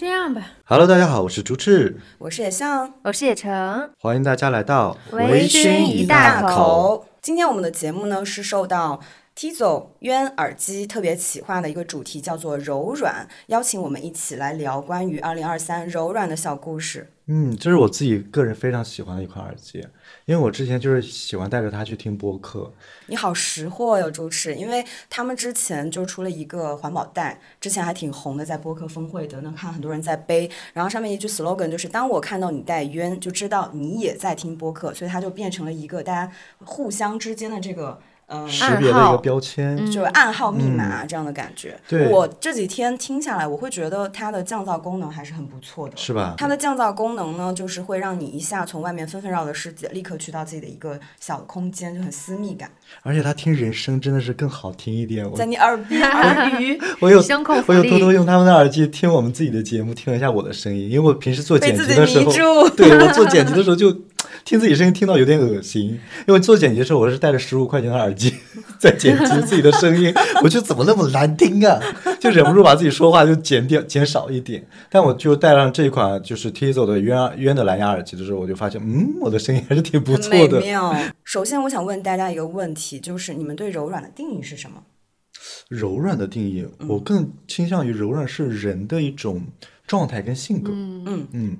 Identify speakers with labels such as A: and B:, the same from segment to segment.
A: 这样吧。
B: Hello，大家好，我是朱赤，
C: 我是野象，
A: 我是野橙，
B: 欢迎大家来到
A: 微醺一大口。
C: 今天我们的节目呢是受到 Tizo 渊耳机特别企划的一个主题，叫做柔软，邀请我们一起来聊关于二零二三柔软的小故事。
B: 嗯，这是我自己个人非常喜欢的一款耳机，因为我之前就是喜欢带着它去听播客。
C: 你好识货哟，朱赤，因为他们之前就出了一个环保袋，之前还挺红的，在播客峰会的，能看很多人在背，然后上面一句 slogan 就是“当我看到你戴渊，就知道你也在听播客”，所以它就变成了一个大家互相之间的这个。嗯，
B: 识别的一个标签，
C: 就是暗号密码这样的感觉。
B: 对，
C: 我这几天听下来，我会觉得它的降噪功能还是很不错的，
B: 是吧？
C: 它的降噪功能呢，就是会让你一下从外面纷纷扰的世界，立刻去到自己的一个小空间，就很私密感。
B: 而且它听人声真的是更好听一点。
C: 在你耳边耳语，
B: 我有我有偷偷用他们的耳机听我们自己的节目，听了一下我的声音，因为我平时做剪辑的时候，对我做剪辑的时候就 听自己声音听到有点恶心，因为做剪辑的时候我是带着十五块钱的耳机 在剪辑自己的声音，我觉得怎么那么难听啊，就忍不住把自己说话就减掉减少一点。但我就戴上这一款就是 Tizo 的渊渊的蓝牙耳机的时候，我就发现，嗯，我的声音还是挺不错的。
C: 妙。首先，我想问大家一个问题，就是你们对柔软的定义是什么？
B: 柔软的定义，我更倾向于柔软是人的一种状态跟性格。
C: 嗯
B: 嗯嗯。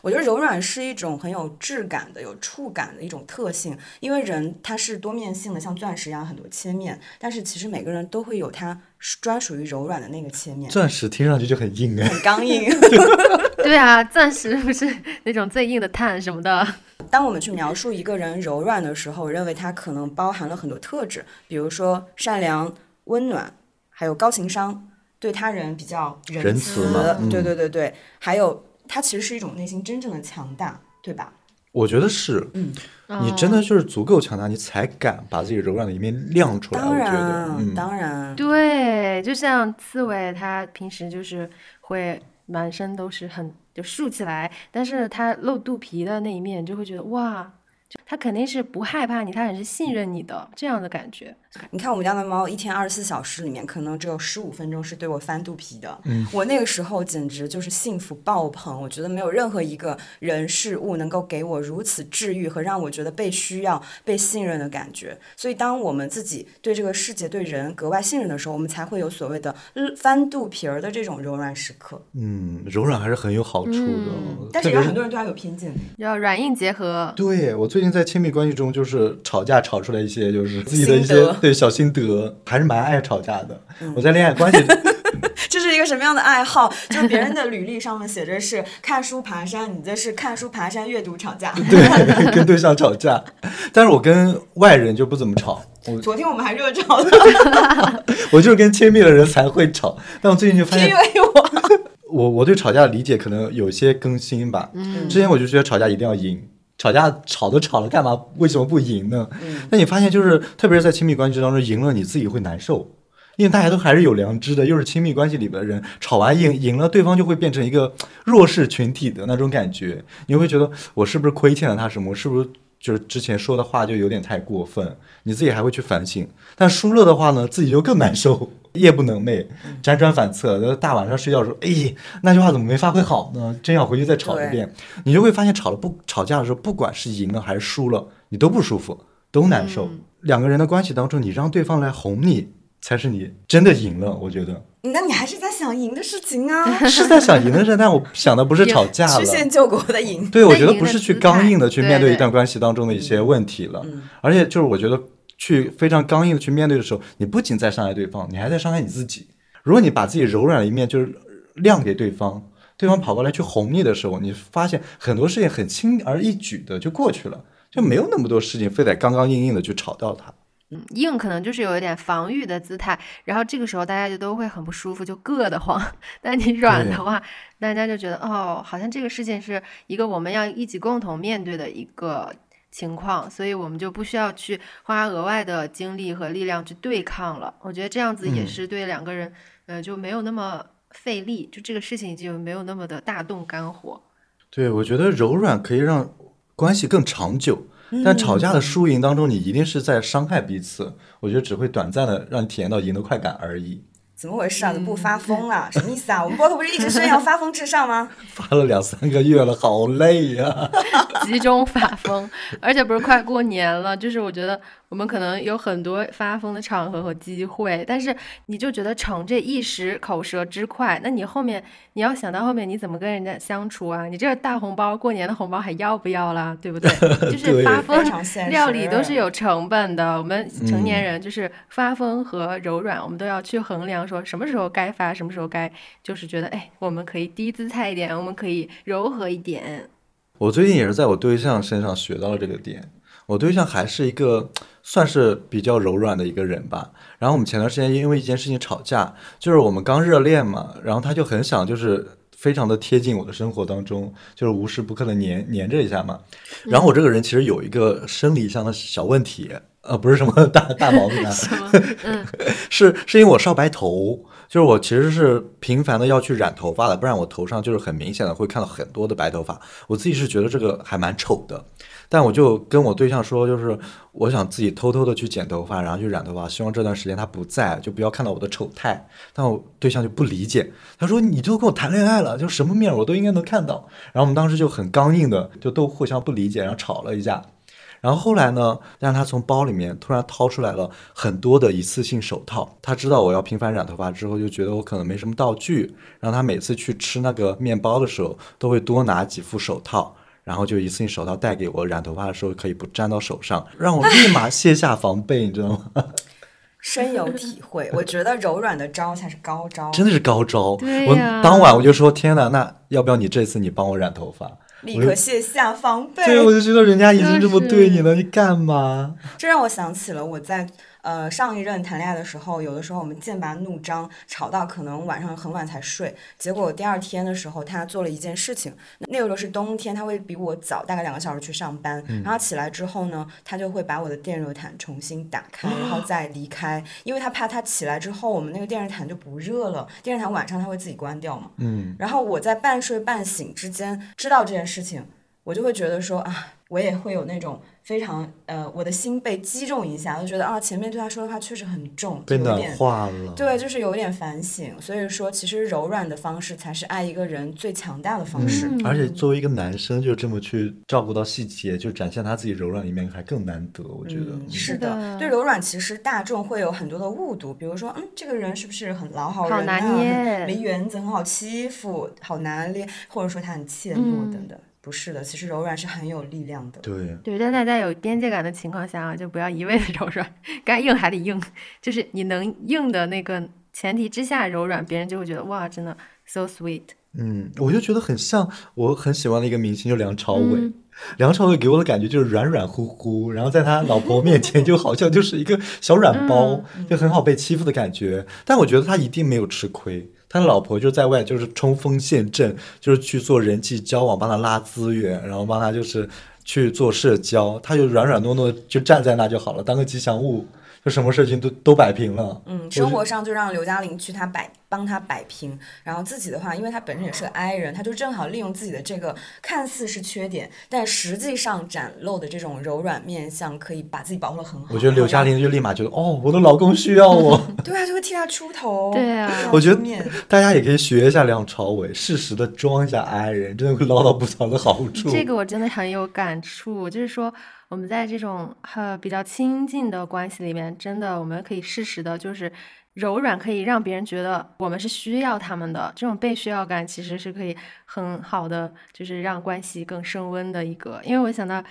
C: 我觉得柔软是一种很有质感的、有触感的一种特性，因为人他是多面性的，像钻石一样很多切面，但是其实每个人都会有他专属于柔软的那个切面。
B: 钻石听上去就很硬哎，
C: 很刚硬。
A: 对啊，钻石不是那种最硬的碳什么的。
C: 当我们去描述一个人柔软的时候，认为他可能包含了很多特质，比如说善良、温暖，还有高情商，对他人比较
B: 仁
C: 慈。
B: 嗯、
C: 对对对对，还有。它其实是一种内心真正的强大，对吧？
B: 我觉得是，
C: 嗯，
B: 你真的就是足够强大，你才敢把自己柔软的一面亮出来。
C: 当然，
B: 嗯、
C: 当然，
A: 对，就像刺猬，它平时就是会满身都是很就竖起来，但是它露肚皮的那一面，就会觉得哇。它肯定是不害怕你，它很是信任你的这样的感觉。
C: 你看我们家的猫，一天二十四小时里面，可能只有十五分钟是对我翻肚皮的。
B: 嗯，
C: 我那个时候简直就是幸福爆棚。我觉得没有任何一个人事物能够给我如此治愈和让我觉得被需要、被信任的感觉。所以，当我们自己对这个世界、对人格外信任的时候，我们才会有所谓的翻肚皮儿的这种柔软时刻。
B: 嗯，柔软还是很有好处的。
C: 嗯、但是有很多人对它有偏见，
A: 要软硬结合。
B: 对我最近在亲密关系中，就是吵架吵出来一些，就是自己的一些对小心得，还是蛮爱吵架的。
C: 嗯、
B: 我在恋爱关系，
C: 这是一个什么样的爱好？就是别人的履历上面写着是看书爬山，你这是看书爬山阅读吵架。
B: 对，跟对象吵架，但是我跟外人就不怎么吵。
C: 昨天我们还热吵呢。
B: 我就是跟亲密的人才会吵，但我最近就发现，
C: 因为我。
B: 我我对吵架的理解可能有些更新吧。
A: 嗯，
B: 之前我就觉得吵架一定要赢。吵架吵都吵了，干嘛？为什么不赢呢？
C: 嗯，
B: 那你发现就是，特别是在亲密关系当中，赢了你自己会难受，因为大家都还是有良知的，又是亲密关系里边的人，吵完赢赢了，对方就会变成一个弱势群体的那种感觉，你会觉得我是不是亏欠了他什么？我是不是就是之前说的话就有点太过分？你自己还会去反省。但输了的话呢，自己就更难受。夜不能寐，辗转反侧。大晚上睡觉的时候，哎，那句话怎么没发挥好呢？真要回去再吵一遍，你就会发现，吵了不吵架的时候，不管是赢了还是输了，你都不舒服，都难受。
A: 嗯、
B: 两个人的关系当中，你让对方来哄你，才是你真的赢了。我觉得，
C: 那你还是在想赢的事情啊？
B: 是在想赢的事，但我想的不是吵架了，
C: 曲线救国的赢。
B: 对，我觉得不是去刚硬的去面对一段关系当中的一些问题了，
C: 嗯、
B: 而且就是我觉得去非常刚硬的去面对的时候，你不仅在伤害对方，你还在伤害你自己。如果你把自己柔软的一面就是亮给对方，对方跑过来去哄你的时候，你发现很多事情很轻而易举的就过去了，就没有那么多事情非得刚刚硬硬的去吵到他。
A: 嗯，硬可能就是有一点防御的姿态，然后这个时候大家就都会很不舒服，就硌得慌。但你软的话，大家就觉得哦，好像这个事情是一个我们要一起共同面对的一个情况，所以我们就不需要去花额外的精力和力量去对抗了。我觉得这样子也是对两个人。呃，就没有那么费力，就这个事情就没有那么的大动肝火。
B: 对，我觉得柔软可以让关系更长久，但吵架的输赢当中，你一定是在伤害彼此。我觉得只会短暂的让你体验到赢的快感而已。
C: 怎么回事啊？怎么不发疯了？什么意思啊？我们播客不是一直宣扬发疯至上吗？
B: 发了两三个月了，好累呀、
A: 集中发疯，而且不是快过年了，就是我觉得我们可能有很多发疯的场合和机会，但是你就觉得逞这一时口舌之快，那你后面你要想到后面你怎么跟人家相处啊？你这个大红包过年的红包还要不要啦？对不对？就是发疯料理都是有成本的，我们成年人就是发疯和柔软，我们都要去衡量说什么时候该发，什么时候该就是觉得哎，我们可以低姿态一点，我们可以柔和一点。
B: 我最近也是在我对象身上学到了这个点。我对象还是一个算是比较柔软的一个人吧。然后我们前段时间因为一件事情吵架，就是我们刚热恋嘛，然后他就很想就是非常的贴近我的生活当中，就是无时不刻的黏黏着一下嘛。然后我这个人其实有一个生理上的小问题，呃，不是什么大大毛病啊，
A: 嗯，
B: 是是因为我少白头，就是我其实是频繁的要去染头发的，不然我头上就是很明显的会看到很多的白头发。我自己是觉得这个还蛮丑的，但我就跟我对象说，就是我想自己偷偷的去剪头发，然后去染头发，希望这段时间他不在，就不要看到我的丑态。但我对象就不理解，他说你都跟我谈恋爱了，就什么面我都应该能看到。然后我们当时就很刚硬的，就都互相不理解，然后吵了一架。然后后来呢，让他从包里面突然掏出来了很多的一次性手套。他知道我要频繁染头发之后，就觉得我可能没什么道具，让他每次去吃那个面包的时候，都会多拿几副手套，然后就一次性手套带给我，染头发的时候可以不沾到手上，让我立马卸下防备，你知道吗？
C: 深有体会，我觉得柔软的招才是高招。
B: 真的是高招。我当晚我就说：“天哪，那要不要你这次你帮我染头发？”
C: 立刻卸下防备。
B: 对，我就觉得人家已经这么对你
A: 就
B: 了，你干嘛？
C: 这让我想起了我在呃上一任谈恋爱的时候，有的时候我们剑拔弩张，吵到可能晚上很晚才睡，结果第二天的时候他做了一件事情，那个时候是冬天，他会比我早大概两个小时去上班，然后起来之后呢，他就会把我的电热毯重新打开，然后再离开，因为他怕他起来之后我们那个电热毯就不热了，电热毯晚上他会自己关掉嘛，
B: 嗯，
C: 然后我在半睡半醒之间知道这件事情，我就会觉得说啊，我也会有那种非常呃，我的心被击中一下，就觉得啊，前面对他说的话确实很重，
B: 被暖
C: 就有点
B: 化了。
C: 对，就是有点反省。所以说，其实柔软的方式才是爱一个人最强大的方式。
B: 嗯，而且作为一个男生，就这么去照顾到细节，就展现他自己柔软一面，还更难得。我觉得，
C: 是
A: 的
C: 的，对柔软其实大众会有很多的误读，比如说，嗯，这个人是不是很老好人、啊、
A: 好拿捏
C: 没原则，很好欺负，好拿捏，或者说他很怯懦等等。不是的，其实柔软是很有力量的。
B: 对，
A: 对，在大家有边界感的情况下啊，就不要一味的 柔软，该硬还得硬，就是你能硬的那个前提之下柔软，别人就会觉得哇，真的 so sweet。
B: 嗯，我就觉得很像我很喜欢的一个明星，就梁朝伟。
A: 嗯
B: 梁朝伟给我的感觉就是软软乎乎，然后在他老婆面前就好像就是一个小软包，就很好被欺负的感觉。但我觉得他一定没有吃亏，他老婆就在外就是冲锋陷阵，就是去做人际交往，帮他拉资源，然后帮他就是去做社交，他就软软糯糯就站在那就好了，当个吉祥物，就什么事情都都摆平了。
C: 嗯，生活上就让刘嘉玲去他摆帮他摆平，然后自己的话，因为他本身也是个 I 人，他就正好利用自己的这个看似是缺点，但实际上展露的这种柔软面相，可以把自己保护的很好。
B: 我觉得刘嘉玲就立马觉得，哦，我的老公需要我。
C: 对啊，就会替他出头。
A: 对啊
B: 我觉得
C: 面
B: 大家也可以学一下梁朝伟，适时的装一下 I 人，真的会捞到不少的好处。
A: 这个我真的很有感触，就是说我们在这种呃比较亲近的关系里面，真的我们可以适时的，就是柔软，可以让别人觉得我们是需要他们的，这种被需要感其实是可以很好的，就是让关系更升温的一个。因为我想到。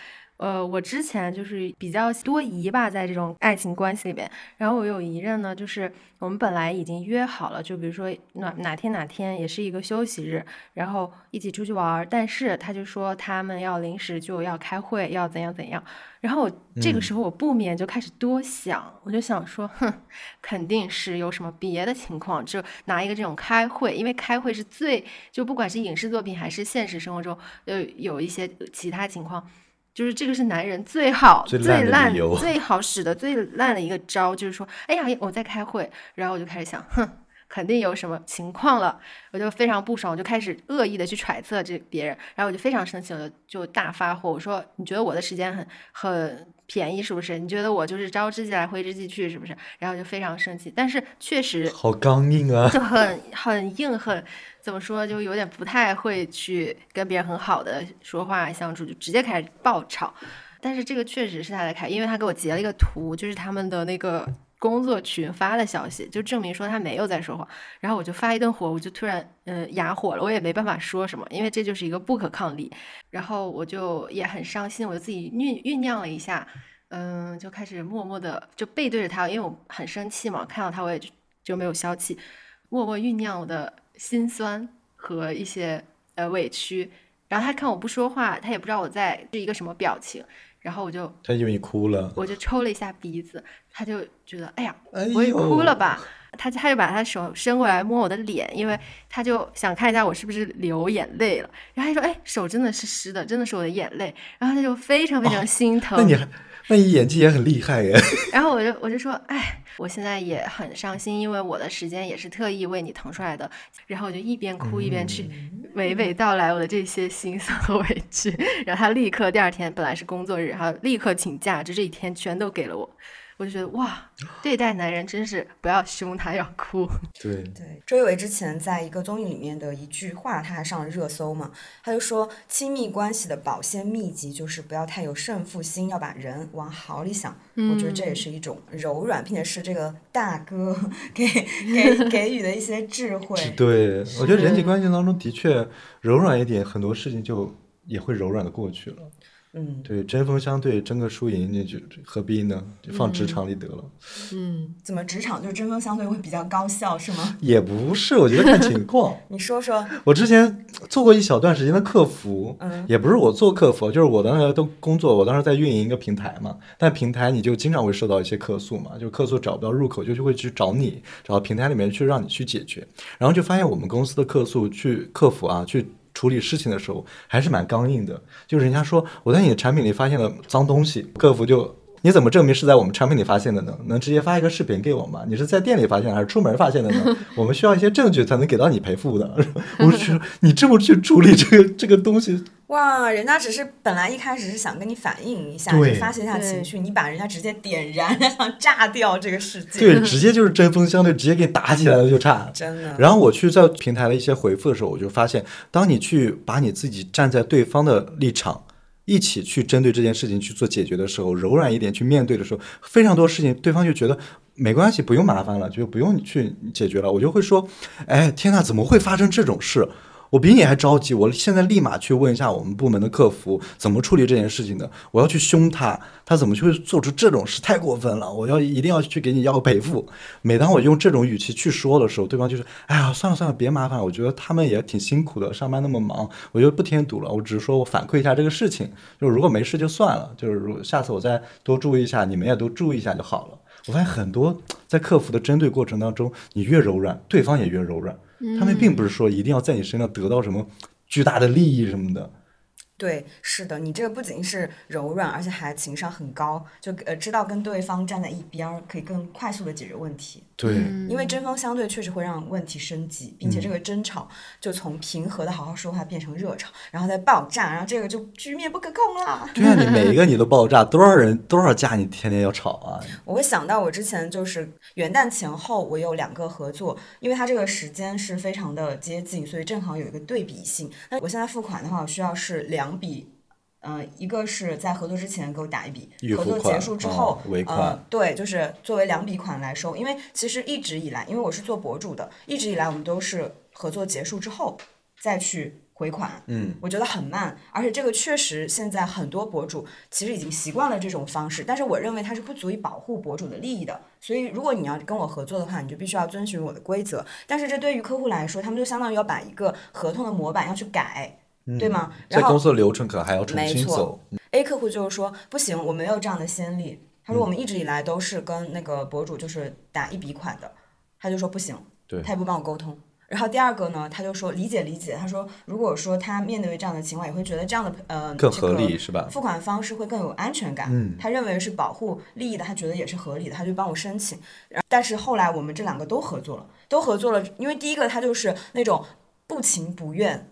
A: 呃，我之前就是比较多疑吧，在这种爱情关系里边。然后我有一任呢，就是我们本来已经约好了，就比如说哪哪天哪天也是一个休息日，然后一起出去玩儿。但是他就说他们要临时就要开会，要怎样怎样。然后我这个时候我不免就开始多想，我就想说，哼，肯定是有什么别的情况，就拿一个这种开会，因为开会是最就不管是影视作品还是现实生活中，呃，有一些其他情况。就是这个是男人最好、
B: 最
A: 最
B: 烂
A: 最好使的、最烂的一个招，就是说，哎呀，我在开会，然后我就开始想，哼，肯定有什么情况了，我就非常不爽，我就开始恶意的去揣测这别人，然后我就非常生气，我就就大发火，我说你觉得我的时间很很便宜是不是？你觉得我就是招之即来挥之即去是不是？然后就非常生气，但是确实
B: 好刚硬啊！
A: 就很 很硬，很怎么说，就有点不太会去跟别人很好的说话相处，就直接开始爆吵。但是这个确实是他在开，因为他给我截了一个图，就是他们的那个工作群发的消息，就证明说他没有在说谎。然后我就发一顿火，我就突然嗯哑火了，我也没办法说什么，因为这就是一个不可抗力。然后我就也很伤心，我就自己酝酝酿了一下，嗯，就开始默默的就背对着他，因为我很生气嘛，看到他我也就就没有消气，默默酝酿我的心酸和一些呃委屈。然后他看我不说话，他也不知道我在是一个什么表情。然后我就
B: 他以为你哭了，
A: 我就抽了一下鼻子，他就觉得哎呀，
B: 哎
A: 我也哭了吧？他他就把他手伸过来摸我的脸，因为他就想看一下我是不是流眼泪了。然后他说：“哎，手真的是湿的，真的是我的眼泪。”然后他就非常非常心疼。
B: 那你还那你演技也很厉害耶！
A: 然后我就我就说，哎，我现在也很伤心，因为我的时间也是特意为你腾出来的。然后我就一边哭一边去娓娓道来我的这些心酸和委屈。然后他立刻第二天本来是工作日，然后立刻请假，就这一天全都给了我。我就觉得哇，对待男人真是不要凶他，要哭。
B: 对，
C: 对，周一围之前在一个综艺里面的一句话，他还上了热搜嘛。他就说，亲密关系的保鲜秘籍就是不要太有胜负心，要把人往好里想。我觉得这也是一种柔软，并且是这个大哥 给给 给予的一些智慧。
B: 对，我觉得人际关系当中的确柔软一点，很多事情就也会柔软的过去了。
C: 嗯，
B: 对，针锋相对，争个输赢，那就何必呢？就放职场里得了。
A: 嗯，
C: 怎么职场就是针锋相对会比较高效是吗？
B: 也不是，我觉得看情况。
C: 你说说，
B: 我之前做过一小段时间的客服，
C: 嗯
B: 也不是我做客服，就是我当时都工作，我当时在运营一个平台嘛。但平台你就经常会受到一些客诉嘛，就客诉找不到入口，就就会去找你，找到平台里面去让你去解决。然后就发现我们公司的客诉去客服啊去。处理事情的时候还是蛮刚硬的，就人家说我在你的产品里发现了脏东西，客服就你怎么证明是在我们产品里发现的呢？能直接发一个视频给我吗？你是在店里发现还是出门发现的呢？我们需要一些证据才能给到你赔付的。我就觉得你这么去处理这个这个东西，
C: 哇，人家只是本来一开始是想跟你反映一下，
B: 对
C: 就发泄一下情绪，你把人家直接点燃，想炸掉这个世界。
B: 对，直接就是针锋相对，直接给你打起来了就差。
C: 真的。
B: 然后我去在平台的一些回复的时候，我就发现，当你去把你自己站在对方的立场，一起去针对这件事情去做解决的时候，柔软一点去面对的时候，非常多事情对方就觉得没关系，不用麻烦了，就不用去解决了。我就会说，哎，天哪，怎么会发生这种事？我比你还着急，我现在立马去问一下我们部门的客服怎么处理这件事情的。我要去凶他，他怎么就会做出这种事？太过分了！我要一定要去给你要个赔付。每当我用这种语气去说的时候，对方就是，哎呀，算了算了，别麻烦。我觉得他们也挺辛苦的，上班那么忙，我就不添堵了。我只是说我反馈一下这个事情，就如果没事就算了，就是如下次我再多注意一下，你们也都注意一下就好了。我发现很多在客服的针对过程当中，你越柔软，对方也越柔软。他们并不是说一定要在你身上得到什么巨大的利益什么的。
C: 对，是的，你这个不仅是柔软，而且还情商很高，就呃知道跟对方站在一边儿，可以更快速的解决问题。
B: 对，
C: 因为针锋相对确实会让问题升级，并且这个争吵就从平和的好好说话变成热吵，然后再爆炸，然后这个就局面不可控了。
B: 对啊，你每一个你都爆炸，多少人多少架你天天要吵啊？
C: 我会想到我之前就是元旦前后，我有两个合作，因为它这个时间是非常的接近，所以正好有一个对比性。那我现在付款的话，我需要是两笔。呃，一个是在合作之前给我打一笔合作结束之后，
B: 哦尾款
C: 呃，对，就是作为两笔款来收。因为其实一直以来，因为我是做博主的，一直以来我们都是合作结束之后再去回款。
B: 嗯，
C: 我觉得很慢，而且这个确实现在很多博主其实已经习惯了这种方式，但是我认为它是不足以保护博主的利益的。所以如果你要跟我合作的话，你就必须要遵循我的规则。但是这对于客户来说，他们就相当于要把一个合同的模板要去改，对吗？
B: 在
C: 然后
B: 公司的流程可能还要重新走。
C: A 客户就是说不行，我没有这样的先例。他
B: 嗯
C: 说我们一直以来都是跟那个博主就是打一笔款的，他就说不行，
B: 对
C: 他也不帮我沟通。然后第二个呢，他就说理解理解，他说如果说他面对这样的情况，也会觉得这样的呃
B: 更合理是吧？
C: 付款方式会更有安全感。
B: 嗯，
C: 他认为是保护利益的，他觉得也是合理的，他就帮我申请。然但是后来我们这两个都合作了，都合作了，因为第一个他就是那种不情不愿。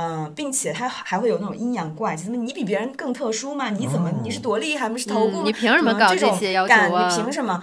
C: 嗯，并且他还会有那种阴阳怪气，怎么你比别人更特殊吗？你怎么你是多厉害？不是头部？
A: 你凭什么搞
C: 这
A: 些要
C: 求啊？你凭什么？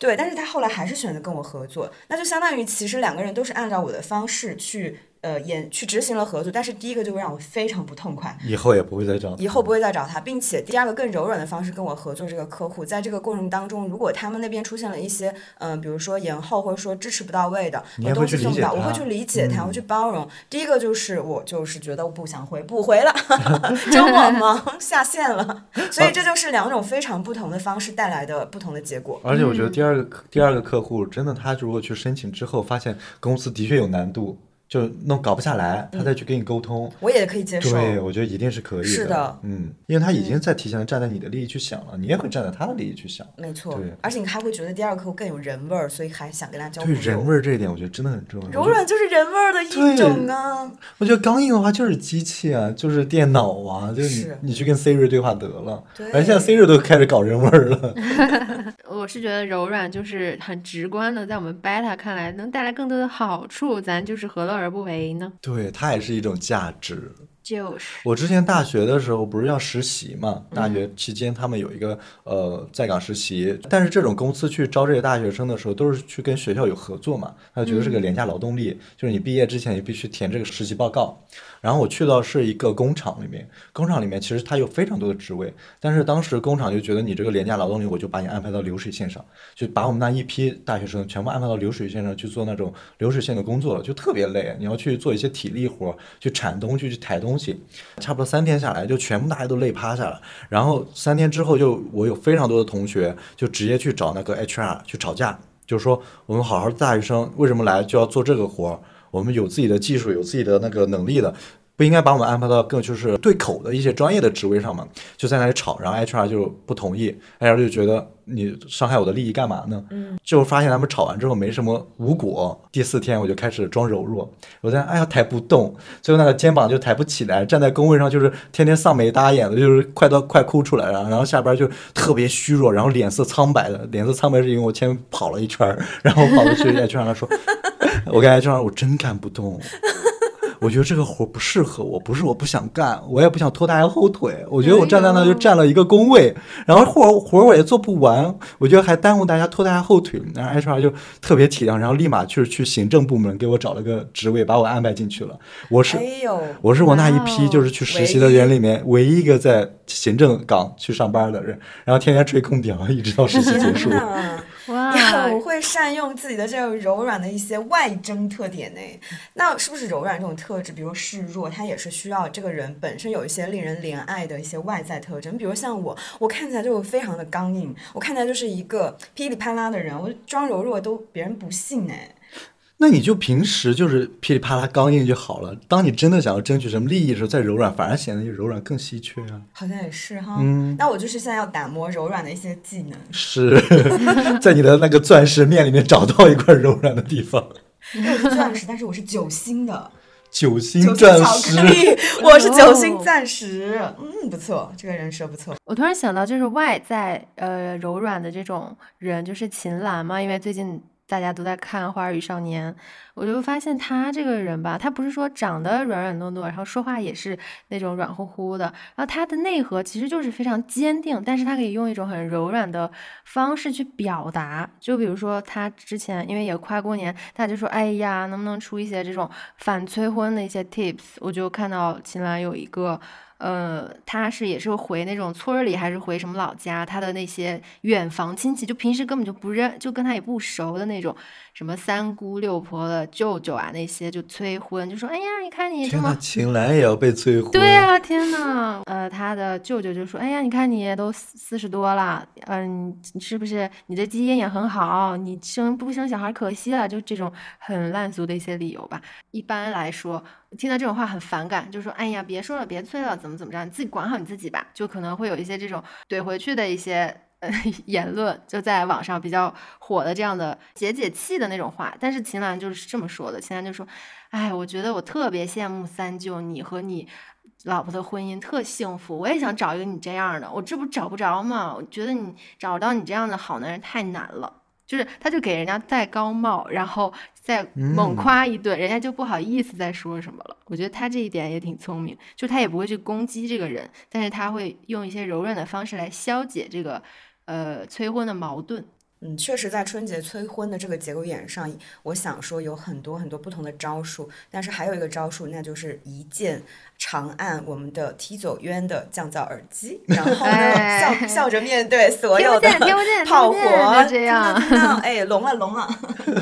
C: 对，但是他后来还是选择跟我合作，那就相当于其实两个人都是按照我的方式去。呃，演去执行了合作，但是第一个就会让我非常不痛快，
B: 以后也不会再找，
C: 以后不会再找他，并且第二个更柔软的方式跟我合作这个客户，在这个过程当中，如果他们那边出现了一些，嗯，比如说延后或者说支持不到位的，东西送不到，我会去理解他，我去包容。第一个就是我就是觉得我不想回，不回了，周末忙下线了，所以这就是两种非常不同的方式带来的不同的结果。
B: 而且我觉得第二个第二个客户真的，他如果去申请之后发现公司的确有难度。就弄搞不下来，他再去跟你沟通，
C: 我也可以接受。
B: 对，我觉得一定是可以的。
C: 是的，
B: 嗯，因为他已经在提前站在你的利益去想了，你也会站在他的利益去想。
C: 没错，
B: 对，
C: 而且你还会觉得第二个客户更有人味儿，所以还想跟他交
B: 对人味儿这一点，我觉得真的很重要。
C: 柔软就是人味儿的一种啊。
B: 我觉得刚硬的话就是机器啊，就是电脑啊，就是你你去跟 Siri 对话得了。
C: 对。
B: 而现在 Siri 都开始搞人味儿了。
A: 是觉得柔软就是很直观的，在我们 Beta 看来能带来更多的好处，咱就是何乐而不为呢？
B: 对，它也是一种价值。
A: 就是
B: 我之前大学的时候不是要实习嘛？大学期间他们有一个呃在岗实习，但是这种公司去招这些大学生的时候，都是去跟学校有合作嘛，他就觉得是个廉价劳动力，就是你毕业之前你必须填这个实习报告。然后我去到是一个工厂里面，工厂里面其实它有非常多的职位，但是当时工厂就觉得你这个廉价劳动力，我就把你安排到流水线上，就把我们那一批大学生全部安排到流水线上去做那种流水线的工作了，就特别累，你要去做一些体力活，去铲东西，去抬东西，差不多三天下来就全部大家都累趴下了。然后三天之后，就我有非常多的同学就直接去找那个 HR 去吵架，就是说我们好好的大学生为什么来就要做这个活？我们有自己的技术，有自己的那个能力的，不应该把我们安排到更就是对口的一些专业的职位上嘛？就在那里吵，然后 HR 就不同意，HR 就觉得你伤害我的利益干嘛呢？嗯，就发现他们吵完之后没什么无果。第四天我就开始装柔弱，我在哎呀抬不动，最后那个肩膀就抬不起来，站在工位上就是天天丧眉耷眼的，就是快到快哭出来了。然后下边就特别虚弱，然后脸色苍白的，脸色苍白是因为我前面跑了一圈，然后跑过去 HR 他说。我跟 HR 我真干不动，我觉得这个活不适合我，不是 我不想干，我也不想拖大家后腿。我觉得我站在那就占了一个工位，然后活活我也做不完，我觉得还耽误大家拖大家后腿。然后 HR 就特别体谅，然后立马去去行政部门给我找了个职位，把我安排进去了。我是我是我那一批就是去实习的人里面唯一一个在行政岗去上班的人，然后天天吹空调，一直到实习结束。
A: 哇，
C: 我会善用自己的这种柔软的一些外征特点呢。那是不是柔软这种特质，比如示弱，它也是需要这个人本身有一些令人怜爱的一些外在特征？比如像我，我看起来就非常的刚硬，我看起来就是一个噼里啪啦的人，我装柔弱都别人不信哎。
B: 那你就平时就是噼里啪啦刚硬就好了。当你真的想要争取什么利益的时候，再柔软反而显得你柔软更稀缺啊。
C: 好像也是哈。嗯。那我就是现在要打磨柔软的一些技能。
B: 是 在你的那个钻石面里面找到一块柔软的地方。
C: 我是钻石，但是我是九星的。
B: 九星钻石。
C: 我是九星钻石。嗯，不错，这个人设不错。
A: 我突然想到，就是外在呃柔软的这种人，就是秦岚嘛，因为最近。大家都在看《花儿与少年》，我就发现他这个人吧，他不是说长得软软糯糯，然后说话也是那种软乎乎的，然后他的内核其实就是非常坚定，但是他可以用一种很柔软的方式去表达。就比如说他之前因为也快过年，大家就说，哎呀，能不能出一些这种反催婚的一些 tips？我就看到秦岚有一个。呃，他是也是回那种村里，还是回什么老家？他的那些远房亲戚，就平时根本就不认，就跟他也不熟的那种，什么三姑六婆的舅舅啊，那些就催婚，就说：“哎呀，你看你这么
B: 秦岚也要被催婚。”
A: 对呀，天呐，呃，他的舅舅就说：“哎呀，你看你都四十多了，嗯，你是不是你的基因也很好？你生不生小孩可惜了。”就这种很烂俗的一些理由吧。一般来说。听到这种话很反感，就说：“哎呀，别说了，别催了，怎么怎么着，你自己管好你自己吧。”就可能会有一些这种怼回去的一些呃 言论，就在网上比较火的这样的解解气的那种话。但是秦岚就是这么说的，秦岚就说：“哎，我觉得我特别羡慕三舅你和你老婆的婚姻特幸福，我也想找一个你这样的，我这不找不着吗？我觉得你找到你这样的好男人太难了。”就是他就给人家戴高帽，然后再猛夸一顿，人家就不好意思再说什么了。我觉得他这一点也挺聪明，就他也不会去攻击这个人，但是他会用一些柔软的方式来消解这个呃催婚的矛盾。
C: 嗯，确实，在春节催婚的这个节骨眼上，我想说有很多很多不同的招数，但是还有一个招数，那就是一键长按我们的 T 走渊的降噪耳机，然后呢，笑笑着面对所有的炮火，
A: 这样，
C: 哎，聋了聋了，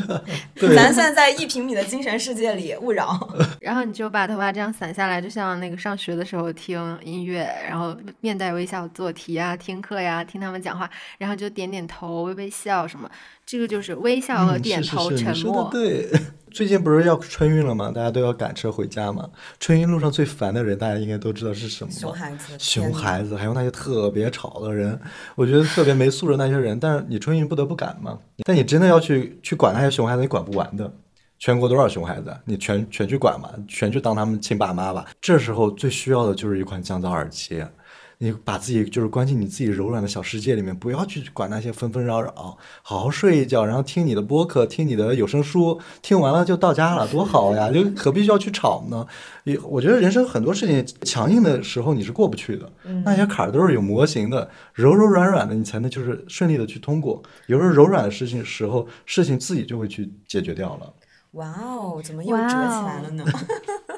C: 咱现在在一平米的精神世界里勿扰。
A: 然后你就把头发这样散下来，就像那个上学的时候听音乐，然后面带微笑做题啊、听课呀、听他们讲话，然后就点点头，微微笑。笑什么？这个就是微笑和点头沉默。
B: 对，最近不是要春运了吗？大家都要赶车回家嘛。春运路上最烦的人，大家应该都知道是什么
C: 熊孩子。
B: 熊孩子，还有那些特别吵的人，我觉得特别没素质那些人。但是你春运不得不赶嘛。但你真的要去去管那些熊孩子，你管不完的。全国多少熊孩子，你全全去管嘛，全去当他们亲爸妈吧。这时候最需要的就是一款降噪耳机。你把自己就是关进你自己柔软的小世界里面，不要去管那些纷纷扰扰，好好睡一觉，然后听你的播客，听你的有声书，听完了就到家了，多好呀！就何必需要去吵呢？也我觉得人生很多事情强硬的时候你是过不去的，那些坎儿都是有模型的，柔柔软软的你才能就是顺利的去通过。有时候柔软的事情时候，事情自己就会去解决掉了。
C: 哇哦，怎么又折起来了呢？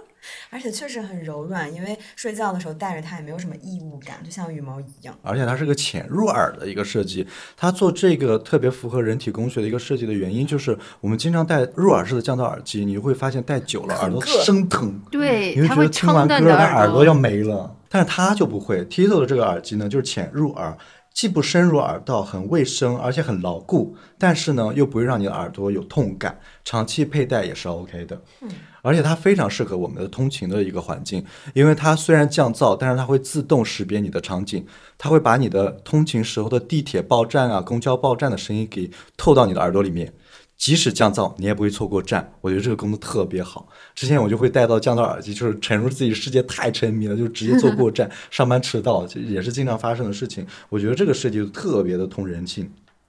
C: 而且确实很柔软，因为睡觉的时候戴着它也没有什么异物感，就像羽毛一样。
B: 而且它是个浅入耳的一个设计，它做这个特别符合人体工学的一个设计的原因，就是我们经常戴入耳式的降噪耳机，你会发现戴久了耳朵生疼，
A: 对，
B: 你会觉得听完歌耳朵要没了。但是它就不会，Tito 的这个耳机呢，就是浅入耳。既不深入耳道，很卫生，而且很牢固，但是呢，又不会让你的耳朵有痛感，长期佩戴也是 OK 的。嗯，而且它非常适合我们的通勤的一个环境，因为它虽然降噪，但是它会自动识别你的场景，它会把你的通勤时候的地铁报站啊、公交报站的声音给透到你的耳朵里面。即使降噪，你也不会错过站。我觉得这个功能特别好。之前我就会戴到降噪耳机，就是沉入自己世界太沉迷了，就直接坐过 站。上班迟到，也是经常发生的事情。我觉得这个设计特别的通人性。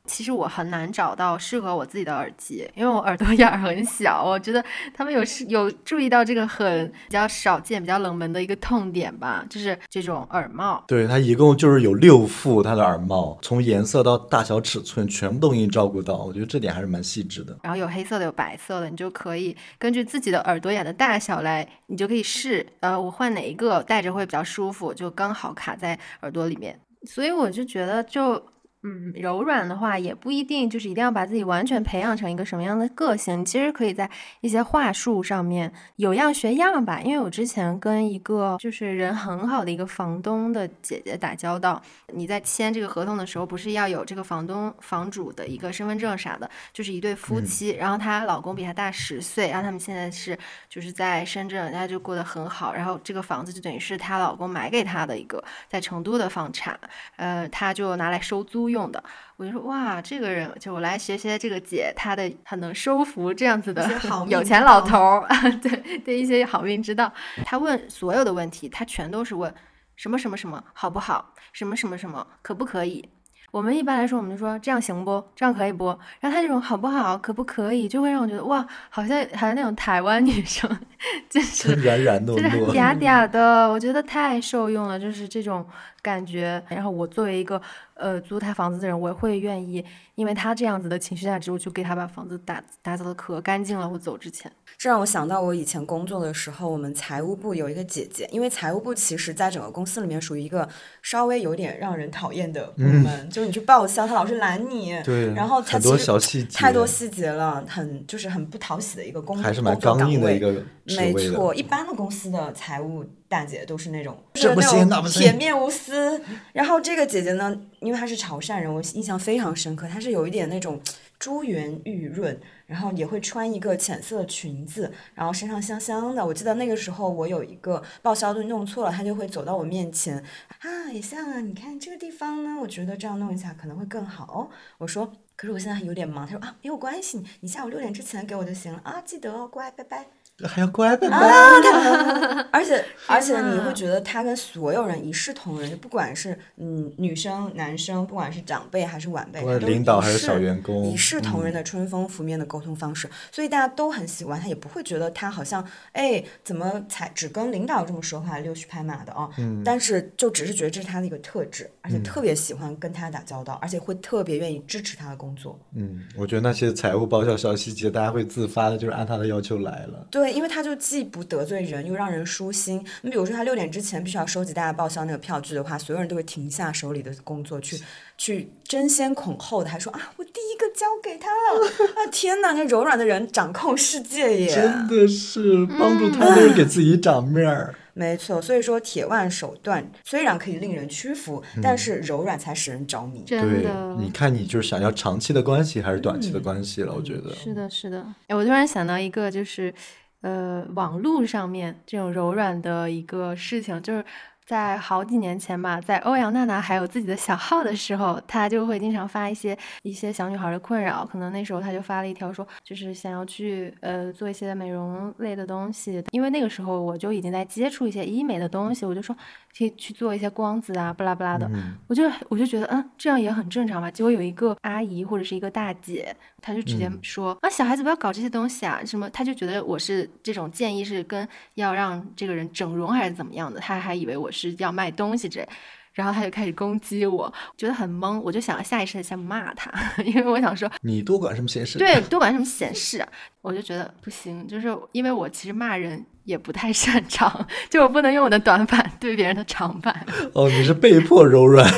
A: 其实我很难找到适合我自己的耳机，因为我耳朵眼儿很小。我觉得他们有是有注意到这个很比较少见、比较冷门的一个痛点吧，就是这种耳帽。
B: 对，它一共就是有六副它的耳帽，从颜色到大小尺寸全部都给你照顾到。我觉得这点还是蛮细致的。
A: 然后有黑色的，有白色的，你就可以根据自己的耳朵眼的大小来，你就可以试，呃，我换哪一个戴着会比较舒服，就刚好卡在耳朵里面。所以我就觉得就。嗯，柔软的话也不一定就是一定要把自己完全培养成一个什么样的个性，其实可以在一些话术上面有样学样吧。因为我之前跟一个就是人很好的一个房东的姐姐打交道，你在签这个合同的时候，不是要有这个房东房主的一个身份证啥的，就是一对夫妻，然后她老公比她大十岁，然后他们现在是就是在深圳，人家就过得很好，然后这个房子就等于是她老公买给她的一个在成都的房产，呃，她就拿来收租。用的，我就说哇，这个人就我来学学这个姐，她的很能收服这样子的 有钱老头儿，对 对，一些好运之道。他问所有的问题，他全都是问什么什么什么好不好，什么什么什么可不可以。我们一般来说，我们就说这样行不？这样可以不？然后他这种好不好？可不可以？就会让我觉得哇，好像好像那种台湾女生，就是
B: 软软糯糯，
A: 就是嗲嗲的。我觉得太受用了，就是这种感觉。然后我作为一个呃租他房子的人，我也会愿意，因为他这样子的情绪价值，我就给他把房子打打扫的可干净了。我走之前。
C: 这让我想到我以前工作的时候，我们财务部有一个姐姐，因为财务部其实在整个公司里面属于一个稍微有点让人讨厌的部门，就是你去报销，他老是拦你，
B: 对，
C: 然后
B: 很多小细节，
C: 太多细节了，很就是很不讨喜的一个工，
B: 还是蛮刚硬的一个
C: 没错，一般的公司的财务大姐都是那种，
B: 这不行那不行，
C: 铁面无私。然后这个姐姐呢，因为她是潮汕人，我印象非常深刻，她是有一点那种。珠圆玉润，然后也会穿一个浅色的裙子，然后身上香香的。我记得那个时候我有一个报销都弄错了，她就会走到我面前啊，也像啊，你看这个地方呢，我觉得这样弄一下可能会更好哦。我说，可是我现在有点忙。她说啊，没有关系，你下午六点之前给我就行了啊，记得哦，乖，拜拜。
B: 还要乖拜拜。
C: 而且而且你会觉得他跟所有人一视同仁，就不管是嗯女生男生，不管是长辈还是晚辈，
B: 不管领导还是小员工
C: 一视同仁
B: 嗯
C: 的春风拂面的沟通方式，所以大家都很喜欢他，也不会觉得他好像哎怎么才只跟领导这么说话溜须拍马的哦。
B: 嗯
C: 但是就只是觉得这是他的一个特质，而且特别喜欢跟他打交道，而且会特别愿意支持他的工作。
B: 嗯，我觉得那些财务报销小细节，大家会自发的，就是按他的要求来了。
C: 对，因为他就既不得罪人，又让人舒心。你比如说，他六点之前必须要收集大家报销那个票据的话，所有人都会停下手里的工作去去争先恐后的，还说啊，我第一个交给他了啊！天哪，那柔软的人掌控世界耶！
B: 真的是帮助他都是给自己长面儿。
C: 没错，所以说铁腕手段虽然可以令人屈服，但是柔软才使人着迷。
A: 真
B: 对
A: 的，，
B: 你看你就是想要长期的关系还是短
C: 嗯
B: 期的关系了？我觉得
A: 是的，是的。哎，我突然想到一个，就是呃，网络上面这种柔软的一个事情，就是在好几年前吧，在欧阳娜娜还有自己的小号的时候，她就会经常发一些一些小女孩的困扰。可能那时候她就发了一条说，就是想要去呃做一些美容类的东西，因为那个时候我就已经在接触一些医美的东西，我就说可以去做一些光子啊，不拉不拉的。
B: 嗯
A: 我就我就觉得，嗯，这样也很正常吧。结果有一个阿姨或者是一个大姐，她就直接
B: 嗯
A: 说、啊，小孩子不要搞这些东西啊，什么，他就觉得我是这种建议是跟要让这个人整容还是怎么样的，他还以为我是要卖东西之类。然后他就开始攻击我，觉得很懵，我就想下意识的先骂他，因为我想说，
B: 你多管什么闲事？
A: 对，多管什么闲事啊？我就觉得不行，就是因为我其实骂人也不太擅长，就我不能用我的短板对别人的长板。
B: 哦，你是被迫柔软。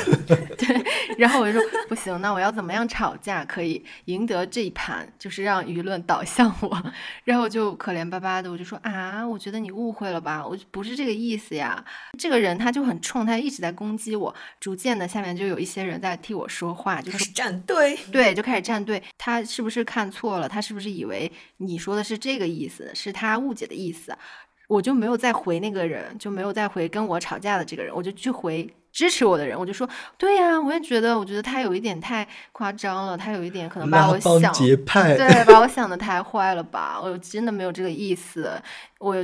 A: 然后我就说 不行，那我要怎么样吵架可以赢得这一盘？就是让舆论导向我。然后我就可怜巴巴的，我就说啊，我觉得你误会了吧，我不是这个意思呀。这个人他就很冲，他一直在攻击我。逐渐的，下面就有一些人在替我说话，就说
C: 开始站队，
A: 对，就开始站队。他是不是看错了？他是不是以为你说的是这个意思，是他误解的意思？我就没有再回那个人，就没有再回跟我吵架的这个人，我就去回支持我的人，我就说，对呀、我也觉得，我觉得他有一点太夸张了，他有一点可能把我想对，把我想的太坏了吧？我真的没有这个意思。我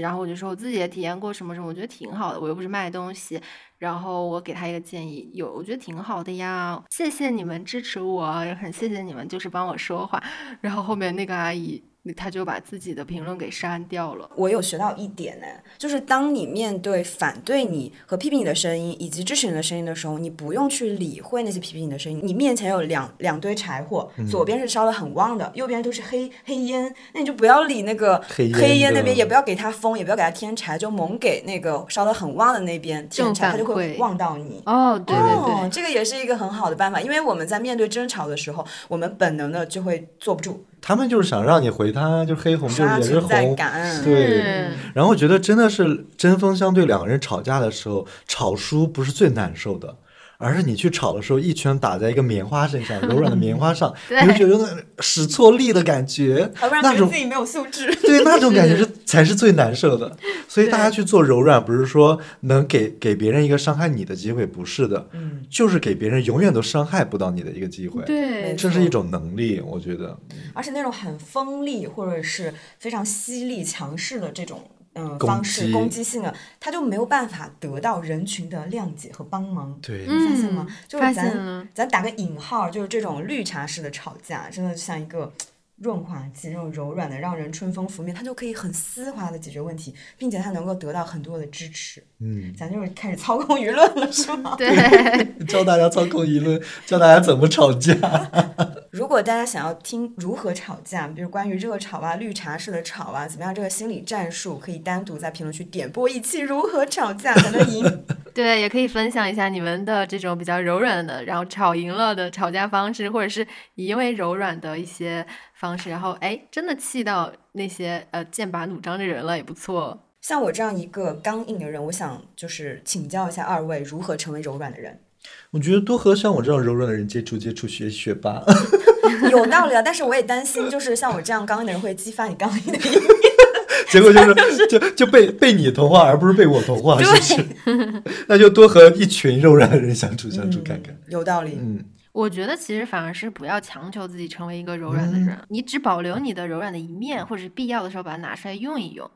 A: 然后我就说我自己也体验过什么什么，我觉得挺好的。我又不是卖东西，然后我给他一个建议，有我觉得挺好的呀。谢谢你们支持我，也很谢谢你们就是帮我说话。然后后面那个阿姨，她就把自己的评论给删掉了。
C: 我有学到一点呢，就是当你面对反对你和批评你的声音，以及支持你的声音的时候，你不用去理会那些批评你的声音。你面前有两两堆柴火，
B: 嗯
C: 左边是烧的很旺的，右边都是黑黑烟，那你就不要理那个
B: 黑烟
C: 那边，也不要给它风，也不要给它添柴，就猛给那个烧的很旺的那边添柴，它就会旺到你。
A: 哦，对对对，
C: 哦，这个也是一个很好的办法，因为我们在面对争吵的时候，我们本能的就会坐不住，
B: 他们就是想让你回他，就是黑红就是也是红。对，然后我觉得真的是针锋相对，两个人吵架的时候，吵输不是最难受的，而是你去吵的时候，一拳打在一个棉花身上，柔软的棉花上，你就觉得那使错力的感觉，那种
C: 自己没有素质。
B: 对那种感觉 是才是最难受的。所以大家去做柔软，不是说能给给别人一个伤害你的机会，不是的，
C: 嗯，
B: 就是给别人永远都伤害不到你的一个机会。
A: 对，
B: 这是一种能力，我觉得。
C: 而且那种很锋利或者是非常犀利、强势的这种嗯方式攻击性的，他就没有办法得到人群的谅解和帮忙。
B: 对，
C: 你发现吗
A: 嗯？
C: 就是咱咱打个引号，就是这种绿茶式的吵架，真的像一个润滑剂，那种柔软的，让人春风拂面，它就可以很丝滑的解决问题，并且它能够得到很多的支持。
B: 嗯，
C: 咱就是开始操控舆论了，是吗？
A: 对，
B: 教大家操控舆论，教大家怎么吵架。
C: 如果大家想要听如何吵架，比如关于热吵啊、绿茶式的吵啊，怎么样这个心理战术，可以单独在评论区点播一期如何吵架才能赢。
A: 对，也可以分享一下你们的这种比较柔软的，然后吵赢了的吵架方式，或者是因为柔软的一些方式，然后哎，真的气到那些呃剑拔弩张的人了，也不错。
C: 像我这样一个刚硬的人，我想就是请教一下二位如何成为柔软的人。
B: 我觉得多和像我这样柔软的人接触接触，学学吧。
C: 有道理啊，但是我也担心，就是像我这样刚硬的人会激发你刚硬的一面。
B: 结果就是就就被被你同化，而不是被我同化，是不是？那就多和一群柔软的人相处相处看看。
C: 有道理。
B: 嗯，
A: 我觉得其实反而是不要强求自己成为一个柔软的人，你只保留你的柔软的一面，或者是必要的时候把它拿出来用一用。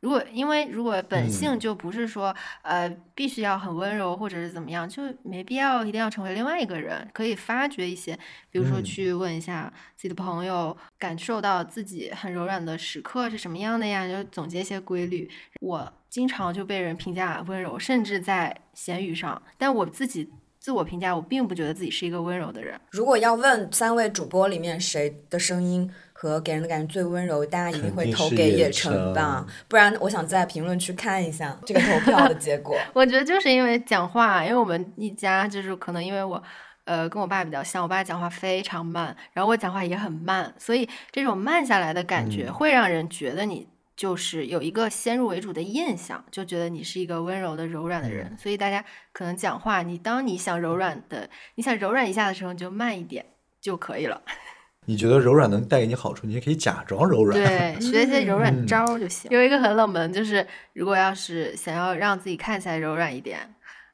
A: 如果因为如果本性就不是说呃必须要很温柔或者是怎么样，就没必要一定要成为另外一个人，可以发掘一些，比如说
B: 嗯
A: 去问一下自己的朋友，感受到自己很柔软的时刻是什么样的呀，就总结一些规律。我经常就被人评价温柔，甚至在闲鱼上，但我自己自我评价，我并不觉得自己是一个温柔的人。
C: 如果要问三位主播里面谁的声音和给人的感觉最温柔，大家一定会投给叶
B: 晨
C: 晨吧？不然我想在评论区看一下这个投票的结果。
A: 我觉得就是因为讲话，因为我们一家就是可能因为我，呃，跟我爸比较像，我爸讲话非常慢，然后我讲话也很慢，所以这种慢下来的感觉
B: 嗯
A: 会让人觉得你就是有一个先入为主的印象，就觉得你是一个温柔的、柔软的人，所以大家可能讲话，你当你想柔软的，你想柔软一下的时候，你就慢一点就可以了。
B: 你觉得柔软能带给你好处，你也可以假装柔软。
A: 对，学一些柔软
B: 嗯
A: 招儿就行。有一个很冷门，就是如果要是想要让自己看起来柔软一点，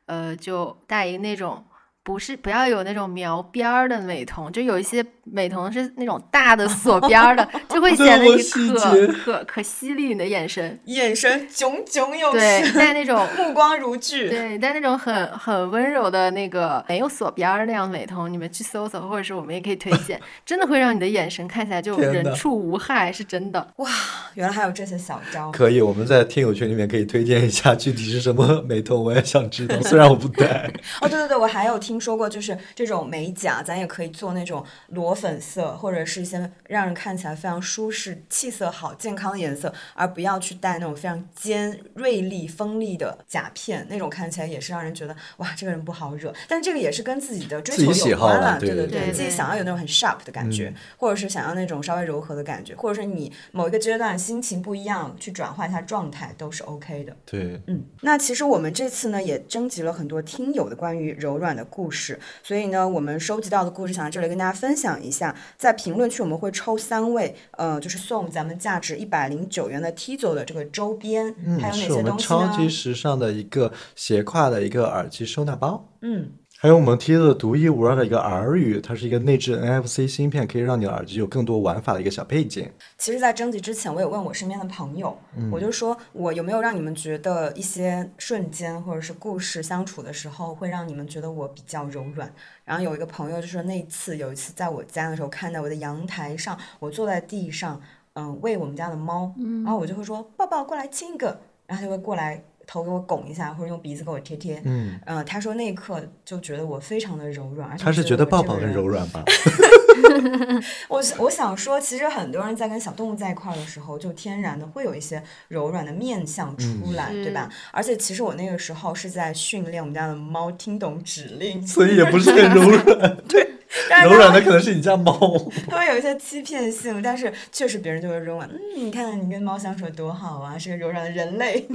A: 呃，就戴一个那种不是不要有那种描边儿的美瞳，就有一些美瞳是那种大的锁边儿的，就会显得你可可可犀利你的眼神。
C: 眼神炯炯有神
A: 对，
C: 神，
A: 戴那种
C: 目光如炬。
A: 对，戴那种很很温柔的那个没有锁边儿那样美瞳，你们去搜搜，或者是我们也可以推荐，真的会让你的眼神看起来就人畜无害，是真的。
C: 哇原来还有这些小招。
B: 可以，我们在听友群里面可以推荐一下具体是什么美瞳，我也想知道。虽然我不戴，
C: 哦，对对对，我还有听说过，就是这种美甲，咱也可以做那种裸粉色，或者是一些让人看起来非常舒适、气色好、健康的颜色，而不要去戴那种非常尖、锐利、锋利的甲片，那种看起来也是让人觉得哇，这个人不好惹。但这个也是跟自己的追求有关了，
B: 对
C: 对
B: 对
A: 对对
C: 自己想要有那种很 sharp 的感觉，
B: 嗯
C: 或者是想要那种稍微柔和的感觉，或者是你某一个阶段心情不一样，去转换一下状态都是 OK 的。
B: 对，
C: 嗯，那其实我们这次呢也征集了很多听友的关于柔软的故事，所以呢，我们收集到的故事想在这里跟大家分享一下。在评论区我们会抽三位，呃，就是送咱们价值一百零九元的 Tizo 的这个周边，
B: 嗯
C: 还有，哪
B: 是我们
C: 些东西
B: 超级？时尚的一个斜挎的一个耳机收纳包。
C: 嗯，
B: 还有我们贴的独一无二的一个耳语，它是一个内置 NFC 芯片，可以让你的耳机有更多玩法的一个小配件。
C: 其实，在征集之前，我有问我身边的朋友，我就说我有没有让你们觉得一些瞬间或者是故事相处的时候，会让你们觉得我比较柔软。然后有一个朋友就说，那次有一次在我家的时候，看到我的阳台上，我坐在地上，嗯，喂我们家的猫，然后我就会说抱抱过来亲一个，然后他就会过来头给我拱一下，或者用鼻子给我贴贴。
B: 嗯，
C: 呃，他说那一刻就觉得我非常的柔软，而且
B: 他是觉得抱抱很柔软吧？
C: 我我想说，其实很多人在跟小动物在一块儿的时候，就天然的会有一些柔软的面相出
B: 嗯
C: 来，对吧？而且其实我那个时候是在训练我们家的猫听懂指令，
B: 所以也不是很柔软，
C: 但是
B: 柔软的可能是你家猫。
C: 它会有一些欺骗性，但是确实别人就会认为，嗯，你看看你跟猫相处得多好啊，是个柔软的人类。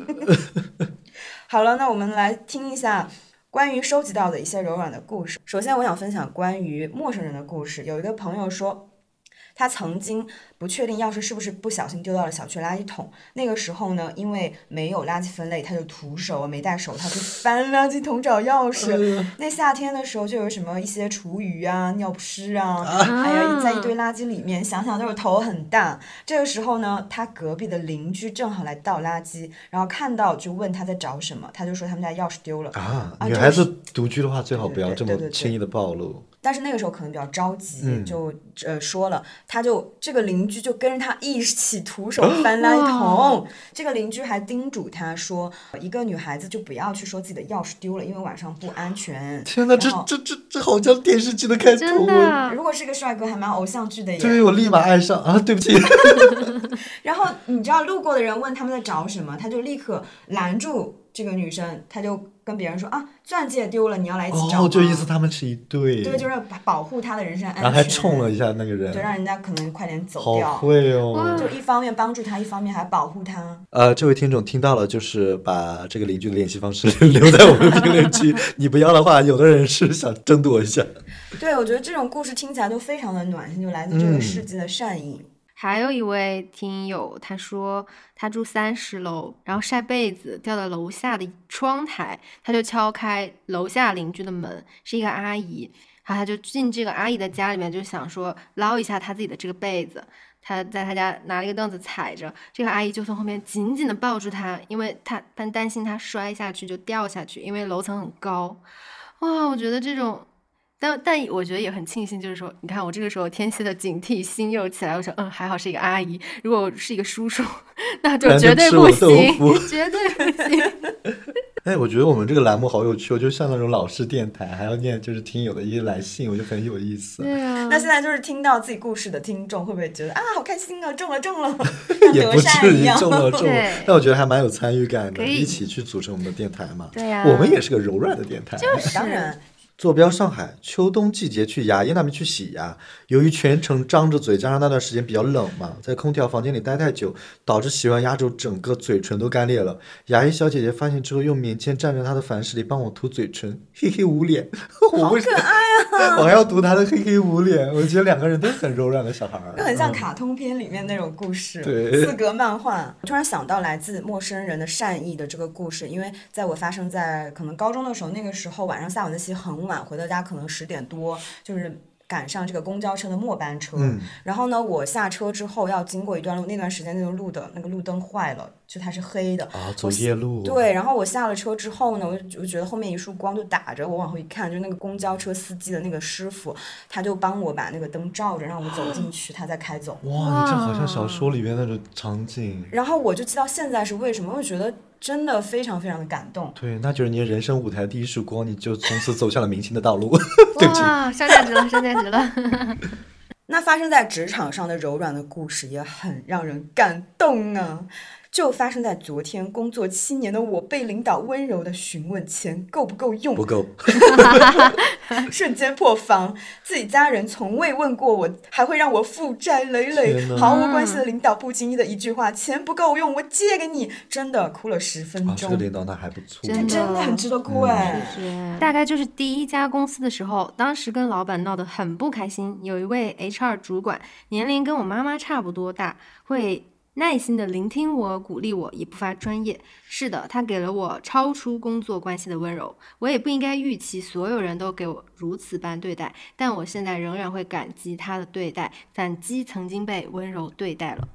C: 好了，那我们来听一下。关于收集到的一些柔软的故事，首先我想分享关于陌生人的故事。有一个朋友说，他曾经不确定钥匙是不是不小心丢到了小区垃圾桶。那个时候呢，因为没有垃圾分类，他就徒手没戴手套去翻垃圾桶找钥匙。那夏天的时候就有什么一些厨余啊、尿不湿啊，还有在一堆垃圾里面，想想就是头很大。这个时候呢，他隔壁的邻居正好来倒垃圾，然后看到就问他在找什么，他就说他们家钥匙丢了。
B: 啊，女孩子独居的话，最好不要这么轻易的暴露。
C: 但是那个时候可能比较着急，
B: 嗯
C: 就呃说了，他就这个邻居就跟着他一起徒手 翻垃圾桶。这个邻居还叮嘱他说，一个女孩子就不要去说自己的钥匙丢了，因为晚上不安全。
B: 天哪，这这这这好像电视剧的开头
A: 真
B: 啊！
A: 的，
C: 如果是个帅哥，还蛮偶像剧的耶。
B: 对我立马爱上啊！对不起，
C: 然后你知道路过的人问他们在找什么，他就立刻拦住。这个女生她就跟别人说啊，钻戒丢了，你要来一起找吗？
B: 哦，就意思他们是一对，
C: 对，就是保保护她的人身安全，
B: 然后还冲了一下那个人
C: 就，让人家可能快点走
B: 好
C: 掉。
B: 会哦。
C: 就一方面帮助她，一方面还保护她。
B: 呃，这位听众听到了，就是把这个邻居的联系方式 留在我们评论区。你不要的话，有的人是想争夺一下。
C: 对，我觉得这种故事听起来都非常的暖心，就来自这个
B: 嗯
C: 世界的善意。
A: 还有一位听友，他说他住三十楼，然后晒被子掉到楼下的窗台，他就敲开楼下邻居的门，是一个阿姨，然后他就进这个阿姨的家里面，就想说捞一下他自己的这个被子。他在他家拿了一个凳子踩着，这个阿姨就从后面紧紧的抱住他，因为他他担心他摔下去就掉下去，因为楼层很高。哇，我觉得这种但但我觉得也很庆幸，就是说，你看我这个时候天蝎的警惕心又起来，我说，嗯，还好是一个阿姨，如果是一个叔叔，那就 绝对不行，绝对不行。
B: 哎，我觉得我们这个栏目好有趣哦，就像那种老式电台，还要念就是听友的一些来信，我觉得很有意思。
A: 对啊，
C: 那现在就是听到自己故事的听众，会不会觉得啊，好开心啊，中了 中了，
B: 也不至于？中了中了，但我觉得还蛮有参与感的，一起去组成我们的电台嘛。
A: 对呀
B: 我们也是个柔软的电台。
C: 当然，
B: 坐标上海，秋冬季节去牙医那边去洗牙，由于全程张着嘴，加上那段时间比较冷嘛，在空调房间里待太久，导致洗完牙之后整个嘴唇都干裂了。牙医小姐姐发现之后，用棉签蘸着她的凡士林帮我涂嘴唇，嘿嘿捂脸。好可爱啊？我还要涂她的嘿嘿捂脸。我觉得两个人都很柔软的小孩儿，
C: 就很像卡通片里面那种故事，
B: 对
C: 四格漫画。我突然想到来自陌生人的善意的这个故事，因为在我发生在可能高中的时候，那个时候晚上下晚自习很晚，回到家可能十点多，就是。赶上这个公交车的末班车，
B: 嗯
C: 然后呢，我下车之后要经过一段路，那段时间那个路的那个路灯坏了，就它是黑的，
B: 啊，走夜路。
C: 对，然后我下了车之后呢，我就我觉得后面一束光就打着，我往后一看，就那个公交车司机的那个师傅，他就帮我把那个灯照着，让我走进去，他再开走。
B: 哇，你这好像小说里面那种场景。
C: 然后我就记到现在是为什么，我觉得真的非常非常的感动。
B: 对，那就是你人生舞台第一束光，你就从此走向了明星的道路。对不起。
A: 哇，上价值了，上价值了。
C: 那发生在职场上的柔软的故事也很让人感动啊！就发生在昨天，工作七年的我被领导温柔的询问钱够不够用
B: 不，够，
C: 瞬间破防。自己家人从未问过我，还会让我负债累累毫无关系的领导不经意的一句话：“钱不够用，我借给你。”真的哭了十分
B: 啊，这
C: 钟
B: 个，领导那还不错。
A: 真的
C: 真的很值得哭哎。
A: 大概就是第一家公司的时候，当时跟老板闹得很不开心。有一位 HR 主管，年龄跟我妈妈差不多大，会耐心的聆听我，鼓励我，也不乏专业。是的，他给了我超出工作关系的温柔。我也不应该预期所有人都给我如此般对待，但我现在仍然会感激他的对待，感激曾经被温柔对待了。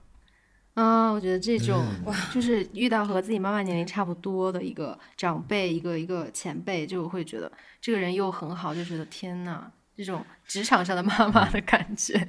A: 啊，我觉得这种、就是遇到和自己妈妈年龄差不多的一个长辈，一个一个前辈，就会觉得这个人又很好，就觉得天呐，这种职场上的妈妈的感觉。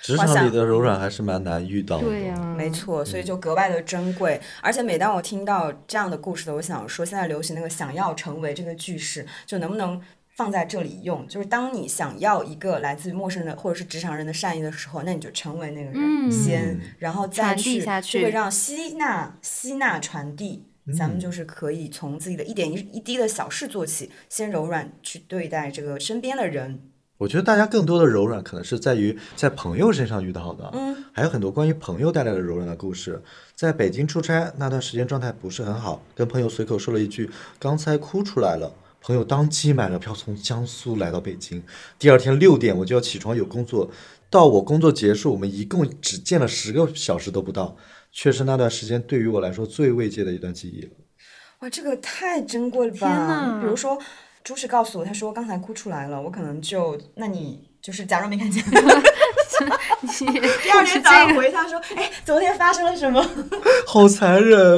B: 职场里的柔软还是蛮难遇到的。
A: 对呀、
C: 没错，所以就格外的珍贵。而且每当我听到这样的故事的，我想说，现在流行那个“想要成为”这个句式，就能不能放在这里用？就是当你想要一个来自于陌生人的或者是职场人的善意的时候，那你就成为那个人、
A: 嗯
C: 先，然后再去，
A: 下去
C: 就会让吸纳、吸纳、传递。咱
B: 嗯
C: 们就是可以从自己的一点一一滴的小事做起，先柔软去对待这个身边的人。
B: 我觉得大家更多的柔软，可能是在于在朋友身上遇到的。
C: 嗯，
B: 还有很多关于朋友带来的柔软的故事。在北京出差那段时间状态不是很好，跟朋友随口说了一句“刚才哭出来了”，朋友当即买了票从江苏来到北京。第二天六点我就要起床有工作，到我工作结束，我们一共只见了十个小时都不到，却是那段时间对于我来说最慰藉的一段记忆了。
C: 哇，这个太珍贵了
A: 天
C: 吧！
A: 呐
C: 比如说，朱氏告诉我，他说刚才哭出来了，我可能就，那你就是假装没看见。第二天早上回他说，哎，昨天发生了什么？
B: 好残忍！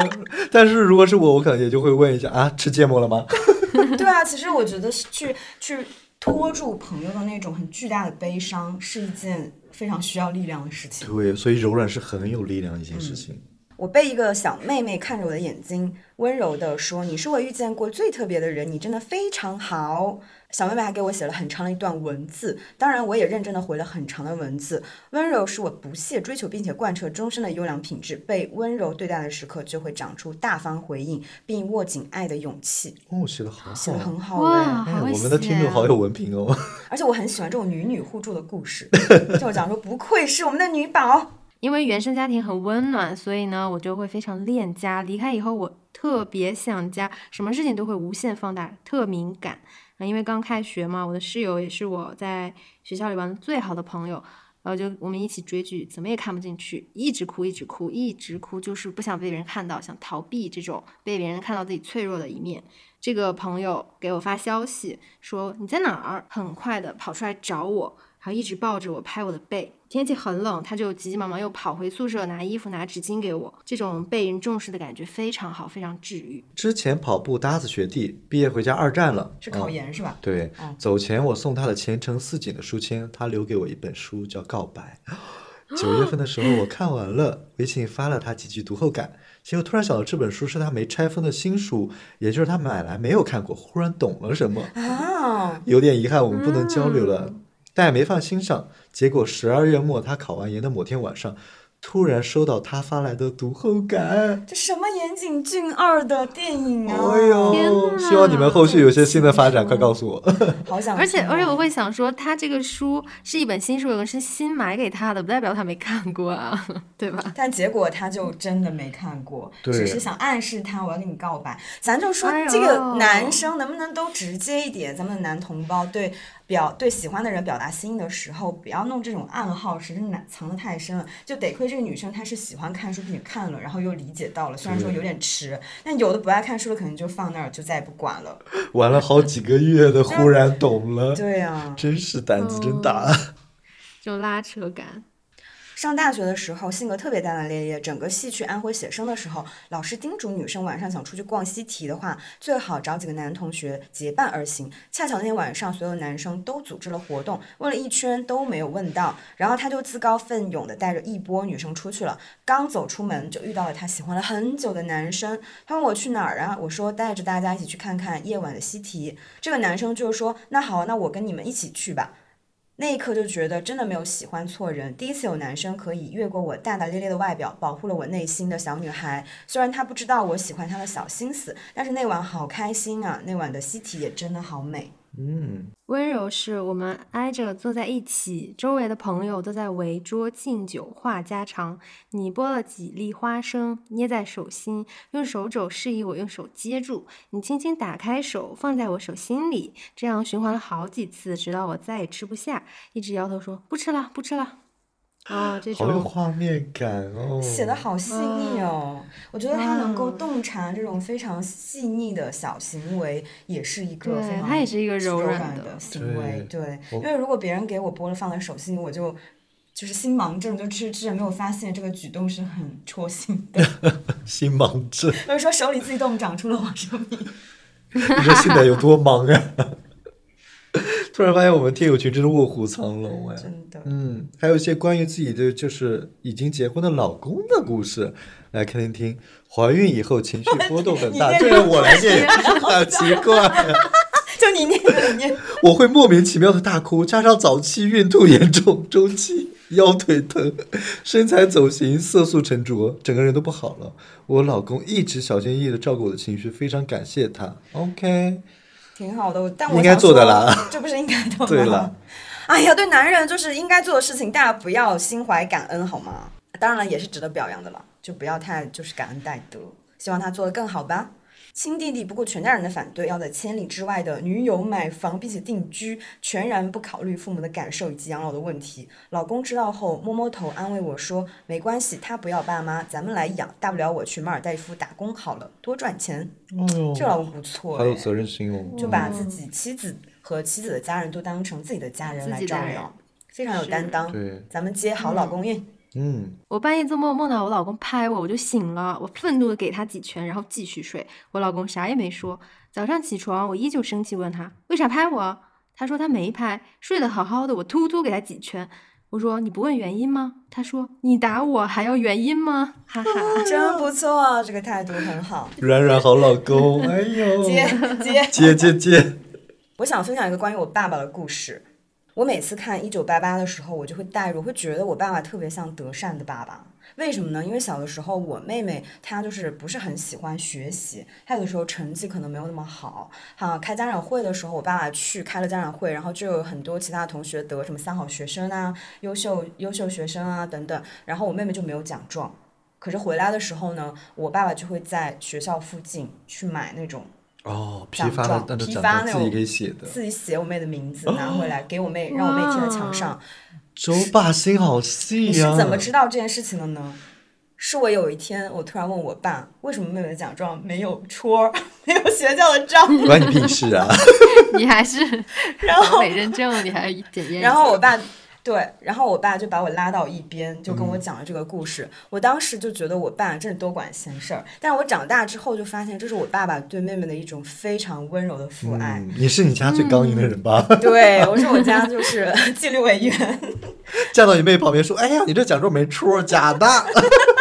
B: 但是如果是我，我可能也就会问一下啊，吃芥末了吗？
C: 对啊，其实我觉得是去去拖住朋友的那种很巨大的悲伤，是一件非常需要力量的事情。
B: 对，所以柔软是很有力量的一件事情。
C: 我被一个小妹妹看着我的眼睛，温柔地说：“你是我遇见过最特别的人，你真的非常好。”小妹妹还给我写了很长的一段文字，当然我也认真的回了很长的文字。温柔是我不懈追求并且贯彻终身的优良品质，被温柔对待的时刻就会长出大方回应并握紧爱的勇气。
B: 哦，写的好好
C: 写的很好
A: 哇，
C: 哎，
B: 我们的听众好有文凭哦。
C: 而且我很喜欢这种女女互助的故事，就讲说不愧是我们的女宝。
A: 因为原生家庭很温暖，所以呢，我就会非常恋家。离开以后，我特别想家，什么事情都会无限放大，特敏感。啊，因为刚开学嘛，我的室友也是我在学校里玩的最好的朋友，然后就我们一起追剧，怎么也看不进去，一直哭，一直哭，一直哭，就是不想被别人看到，想逃避这种被别人看到自己脆弱的一面。这个朋友给我发消息说你在哪儿，很快的跑出来找我，然后一直抱着我拍我的背。天气很冷，他就急急忙忙又跑回宿舍拿衣服拿纸巾给我。这种被人重视的感觉非常好，非常治愈。
B: 之前跑步搭子学弟，毕业回家二战了，
C: 是考
B: 嗯
C: 研是吧？
B: 对，
C: 哦
B: 走前我送他的前程似锦的书签，他留给我一本书叫《告白》。九月份的时候我看完了，微信发了他几句读后感，结果突然想到这本书是他没拆封的新书，也就是他买来没有看过，忽然懂了什么，
C: 啊，
B: 有点遗憾我们不能交流了，
A: 嗯
B: 但也没放心上。结果十二月末他考完研的某天晚上，突然收到他发来的读后感。
C: 这什么岩井俊二的电影啊！
B: 哎
A: 天
B: 呦，
A: 哪
B: 希望你们后续有些新的发展，快告诉我。
C: 好想
A: 而且而且我会想说，他这个书是一本新书，有人是新买给他的，不代表他没看过啊，对吧？
C: 但结果他就真的没看过，只是想暗示他我要跟你告白。咱就说
A: 哎
C: 这个男生能不能都直接一点？咱们的男同胞对表对喜欢的人表达心意的时候，不要弄这种暗号，实在是藏得太深了。就得亏这个女生她是喜欢看书并且看了，然后又理解到了，虽然说有点迟，但有的不爱看书的可能就放那儿就再也不管了。
B: 玩了好几个月的，忽然懂了，
C: 对啊，
B: 真是胆子真大。
A: 这种拉扯感。
C: 上大学的时候，性格特别大大咧咧。整个系去安徽写生的时候，老师叮嘱女生晚上想出去逛西堤的话，最好找几个男同学结伴而行。恰巧那天晚上，所有男生都组织了活动，问了一圈都没有问到，然后他就自告奋勇的带着一波女生出去了。刚走出门，就遇到了他喜欢了很久的男生。他问我去哪儿啊？我说带着大家一起去看看夜晚的西堤。这个男生就说：“那好，那我跟你们一起去吧。”那一刻就觉得真的没有喜欢错人。第一次有男生可以越过我大大咧咧的外表，保护了我内心的小女孩。虽然他不知道我喜欢他的小心思，但是那晚好开心啊！那晚的西体也真的好美。
B: 嗯，
A: 温柔是我们挨着坐在一起，周围的朋友都在围桌敬酒话家常。你剥了几粒花生，捏在手心，用手肘示意我用手接住。你轻轻打开手，放在我手心里，这样循环了好几次，直到我再也吃不下，一直摇头说不吃了，不吃了。哦，这
B: 好有
A: 种
B: 画面感哦。
C: 写的好细腻哦，我觉得他能够洞察这种非常细腻的小行为，也是一个
A: 对
C: 非常
A: 它也是一个柔
C: 柔
A: 软的
C: 的行为。对，
B: 我
C: 因为如果别人给我剥了放在手心，我就就是心盲症，就之之前没有发现这个举动是很戳心的。
B: 心盲症，
C: 比如说手里自己动长出了花生米。
B: 你说现在有多忙啊？突然发现我们听友群真是卧虎藏龙哎。
C: 真的，
B: 嗯，还有一些关于自己的就是已经结婚的老公的故事，来听听听。怀孕以后情绪波动很大，
C: 你
B: 这个我来念，好奇怪、啊。
C: 就你念你念，
B: 我会莫名其妙的大哭，加上早期孕吐严重，中期腰腿疼，身材走形，色素沉着，整个人都不好了。我老公一直小心翼翼的照顾我的情绪，非常感谢他。OK，
C: 挺好的，但我
B: 应该做的啦，
C: 这不是应该的吗？
B: 对了。
C: 哎呀，对男人就是应该做的事情，大家不要心怀感恩好吗？当然了，也是值得表扬的了，就不要太就是感恩戴德。希望他做的更好吧。亲弟弟不顾全家人的反对，要在千里之外的女友买房并且定居，全然不考虑父母的感受以及养老的问题。老公知道后摸摸头安慰我说：“没关系，他不要爸妈，咱们来养，大不了我去马尔代夫打工好了，多赚钱。这老公不错、哎，
B: 好有责任心哦。
C: 就把自己妻子和妻子的家人都当成自己的家人来照料，非常有担当。
B: 对，
C: 咱们接好老公运。
B: 嗯，
A: 我半夜做梦梦到我老公拍我，我就醒了，我愤怒的给他几拳，然后继续睡。我老公啥也没说。早上起床，我依旧生气，问他为啥拍我？他说他没拍，睡得好好的，我突突给他几拳。我说你不问原因吗？他说你打我还要原因吗？哈哈，
C: 真不错，这个态度很好。
B: 软软好老公，哎呦，
C: 接接
B: 接接接，
C: 我想分享一个关于我爸爸的故事。我每次看《一九八八》的时候，我就会带入，会觉得我爸爸特别像德善的爸爸。为什么呢？因为小的时候，我妹妹她就是不是很喜欢学习，她有的时候成绩可能没有那么好。哈，开家长会的时候，我爸爸去开了家长会，然后就有很多其他同学得什么三好学生啊、优秀优秀学生啊等等，然后我妹妹就没有奖状。可是回来的时候呢，我爸爸就会在学校附近去买那种。
B: 哦，批
C: 奖
B: 发的那种自己写的。
C: 自己写我妹的名字拿回来给我妹，让我妹贴在墙上。
B: 周爸心好细
C: 你是、怎么知道这件事情的呢？是我有一天，我突然问我爸，为什么妹妹的奖状没有戳儿，没有学校的章？
B: 关你屁事啊！
A: 你还是
C: 然后
A: 伪认证，你还检验。
C: 然后我爸对，然后我爸就把我拉到一边，就
B: 嗯
C: 跟我讲了这个故事。我当时就觉得我爸真是多管闲事儿，但是我长大之后就发现，这是我爸爸对妹妹的一种非常温柔的父爱。
B: 嗯，你是你家最刚硬的人吧？
C: 对，我是我家就是 纪律委员，
B: 站到你妹旁边说：“哎呀，你这奖状没出，假的。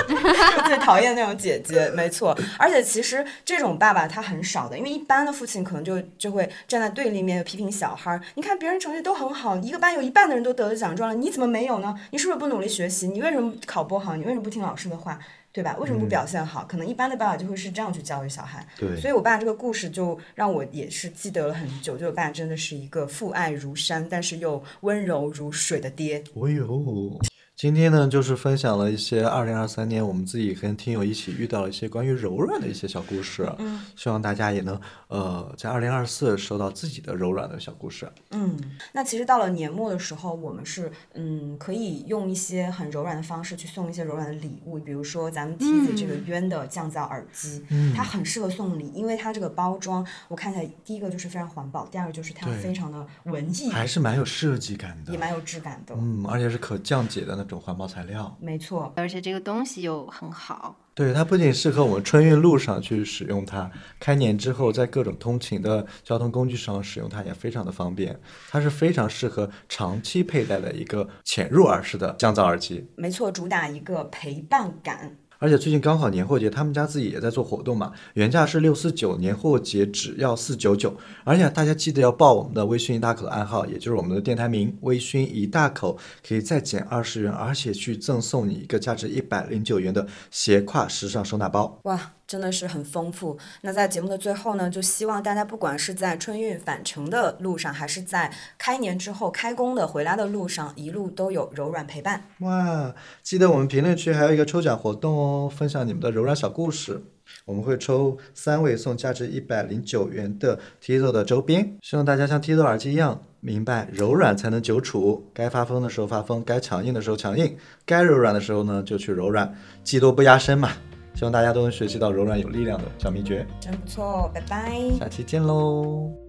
C: 就最讨厌那种姐姐，没错。而且其实这种爸爸他很少的，因为一般的父亲可能就就会站在对立面批评小孩儿。你看别人成绩都很好，一个班有一半的人都得了奖状了，你怎么没有呢？你是不是不努力学习？你为什么考不好？你为什么不听老师的话？对吧？为什么不表现好？可能一般的爸爸就会是这样去教育小孩。
B: 对
C: 所以我爸这个故事就让我也是记得了很久。就我爸真的是一个父爱如山，但是又温柔如水的爹。”
B: 哦呦，今天呢，就是分享了一些二零二三年我们自己跟听友一起遇到了一些关于柔软的一些小故事。嗯，希望大家也能呃在二零二四收到自己的柔软的小故事。
C: 嗯，那其实到了年末的时候，我们是嗯可以用一些很柔软的方式去送一些柔软的礼物，比如说咱们提子这个渊的降噪耳机，它很适合送礼，因为它这个包装我看起来第一个就是非常环保，第二个就是它非常的文艺，
B: 还是蛮有设计感的
C: 也，蛮有质感的。
B: 嗯，而且是可降解的那种环保材料。
C: 没错，
A: 而且这个东西又很好，
B: 对，它不仅适合我们春运路上去使用它，开年之后在各种通勤的交通工具上使用它也非常的方便。它是非常适合长期佩戴的一个潜入耳式的降噪耳机。
C: 没错，主打一个陪伴感。
B: 而且最近刚好年货节，他们家自己也在做活动嘛，原价是六四九，年货节只要四九九。而且大家记得要报我们的微醺一大口的暗号，也就是我们的电台名“微醺一大口”，可以再减二十元，而且去赠送你一个价值一百零九元的斜挎时尚收纳包。
C: 哇，真的是很丰富。那在节目的最后呢，就希望大家不管是在春运返程的路上，还是在开年之后开工的回来的路上，一路都有柔软陪伴。
B: 哇，记得我们评论区还有一个抽奖活动哦，分享你们的柔软小故事。我们会抽三位送价值一百零九元的 Tizo 的周边，希望大家像 Tizo 耳机一样，明白柔软才能久处，该发疯的时候发疯，该强硬的时候强硬，该柔软的时候呢就去柔软，技多不压身嘛。希望大家都能学习到柔软有力量的小秘诀。
C: 真不错，拜拜。
B: 下期见喽。